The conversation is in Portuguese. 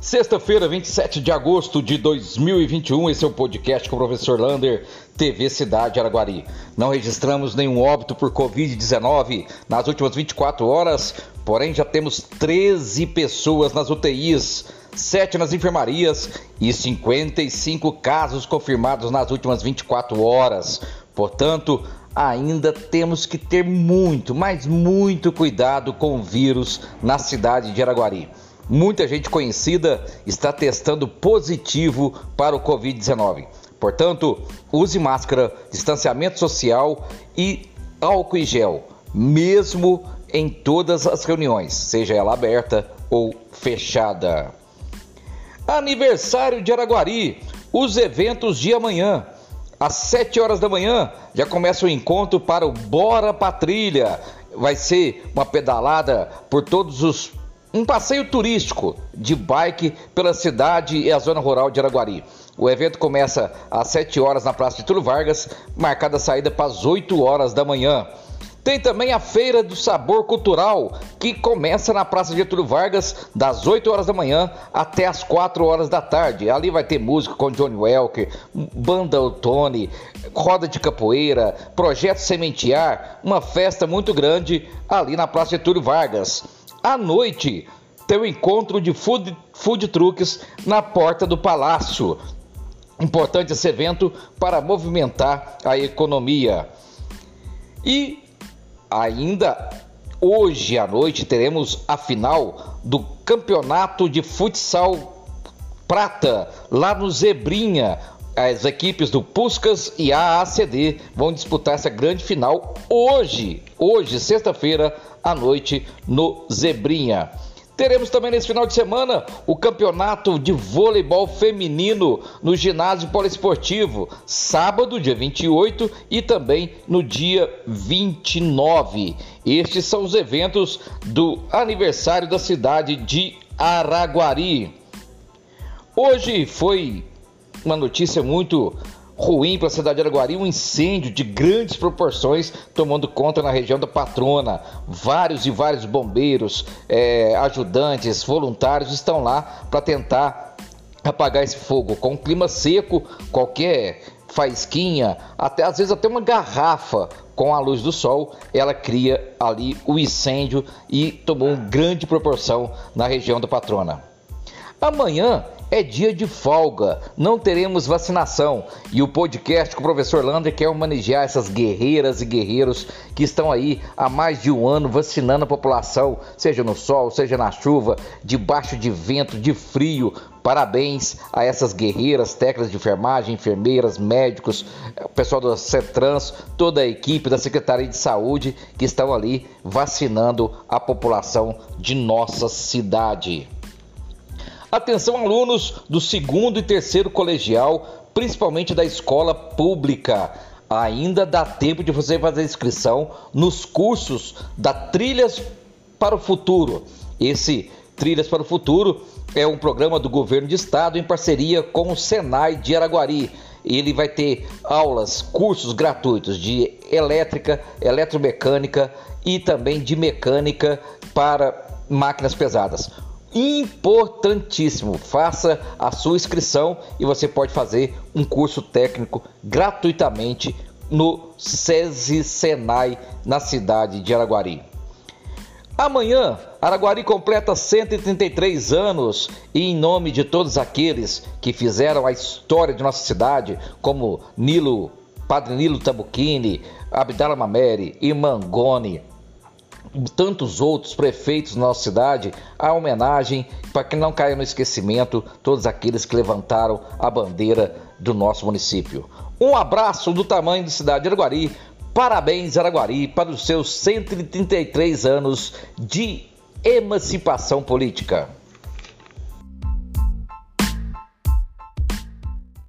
Sexta-feira, 27 de agosto de 2021, esse é o podcast com o professor Lander, TV Cidade Araguari. Não registramos nenhum óbito por Covid-19 nas últimas 24 horas, porém já temos 13 pessoas nas UTIs, 7 nas enfermarias e 55 casos confirmados nas últimas 24 horas. Portanto, ainda temos que ter muito, mas muito cuidado com o vírus na cidade de Araguari. Muita gente conhecida está testando positivo para o Covid-19. Portanto, use máscara, distanciamento social e álcool e gel, mesmo em todas as reuniões, seja ela aberta ou fechada. Aniversário de Araguari, os eventos de amanhã. Às 7 horas da manhã já começa o encontro para o Bora Patrilha. Vai ser uma pedalada por todos os um passeio turístico de bike pela cidade e a zona rural de Araguari. O evento começa às 7 horas na Praça de Túlio Vargas, marcada a saída para as 8 horas da manhã. Tem também a Feira do Sabor Cultural, que começa na Praça Getúlio Vargas, das 8 horas da manhã até as 4 horas da tarde. Ali vai ter música com Johnny Welker, Banda Tony, roda de capoeira, projeto Sementear, uma festa muito grande ali na Praça Getúlio Vargas. À noite, tem o encontro de food, food trucks na porta do palácio. Importante esse evento para movimentar a economia. E ainda hoje à noite teremos a final do Campeonato de Futsal Prata, lá no Zebrinha. As equipes do Puscas e a ACD vão disputar essa grande final hoje, hoje, sexta-feira, à noite no Zebrinha. Teremos também nesse final de semana o campeonato de voleibol feminino no ginásio poliesportivo, sábado, dia 28 e também no dia 29. Estes são os eventos do aniversário da cidade de Araguari. Hoje foi uma notícia muito ruim para a cidade de Araguari, um incêndio de grandes proporções tomando conta na região da Patrona. Vários e vários bombeiros, é, ajudantes, voluntários estão lá para tentar apagar esse fogo. Com clima seco, qualquer faisquinha, até às vezes até uma garrafa com a luz do sol, ela cria ali o incêndio e tomou grande proporção na região da Patrona. Amanhã é dia de folga, não teremos vacinação e o podcast com o professor Lander quer homenagear essas guerreiras e guerreiros que estão aí há mais de um ano vacinando a população, seja no sol, seja na chuva, debaixo de vento, de frio. Parabéns a essas guerreiras, técnicas de enfermagem, enfermeiras, médicos, o pessoal do CETRANS, toda a equipe da Secretaria de Saúde que estão ali vacinando a população de nossa cidade. Atenção, alunos do segundo e terceiro colegial, principalmente da escola pública. Ainda dá tempo de você fazer inscrição nos cursos da Trilhas para o Futuro. Esse Trilhas para o Futuro é um programa do governo de estado em parceria com o Senai de Araguari. Ele vai ter aulas, cursos gratuitos de elétrica, eletromecânica e também de mecânica para máquinas pesadas importantíssimo. Faça a sua inscrição e você pode fazer um curso técnico gratuitamente no SESI Senai na cidade de Araguari. Amanhã, Araguari completa 133 anos e em nome de todos aqueles que fizeram a história de nossa cidade, como Nilo, Padre Nilo Tabuquini, Abdala Mameri, Imangoni, tantos outros prefeitos da nossa cidade, a homenagem para que não caia no esquecimento todos aqueles que levantaram a bandeira do nosso município. Um abraço do tamanho da cidade de Araguari. Parabéns, Araguari, para os seus 133 anos de emancipação política.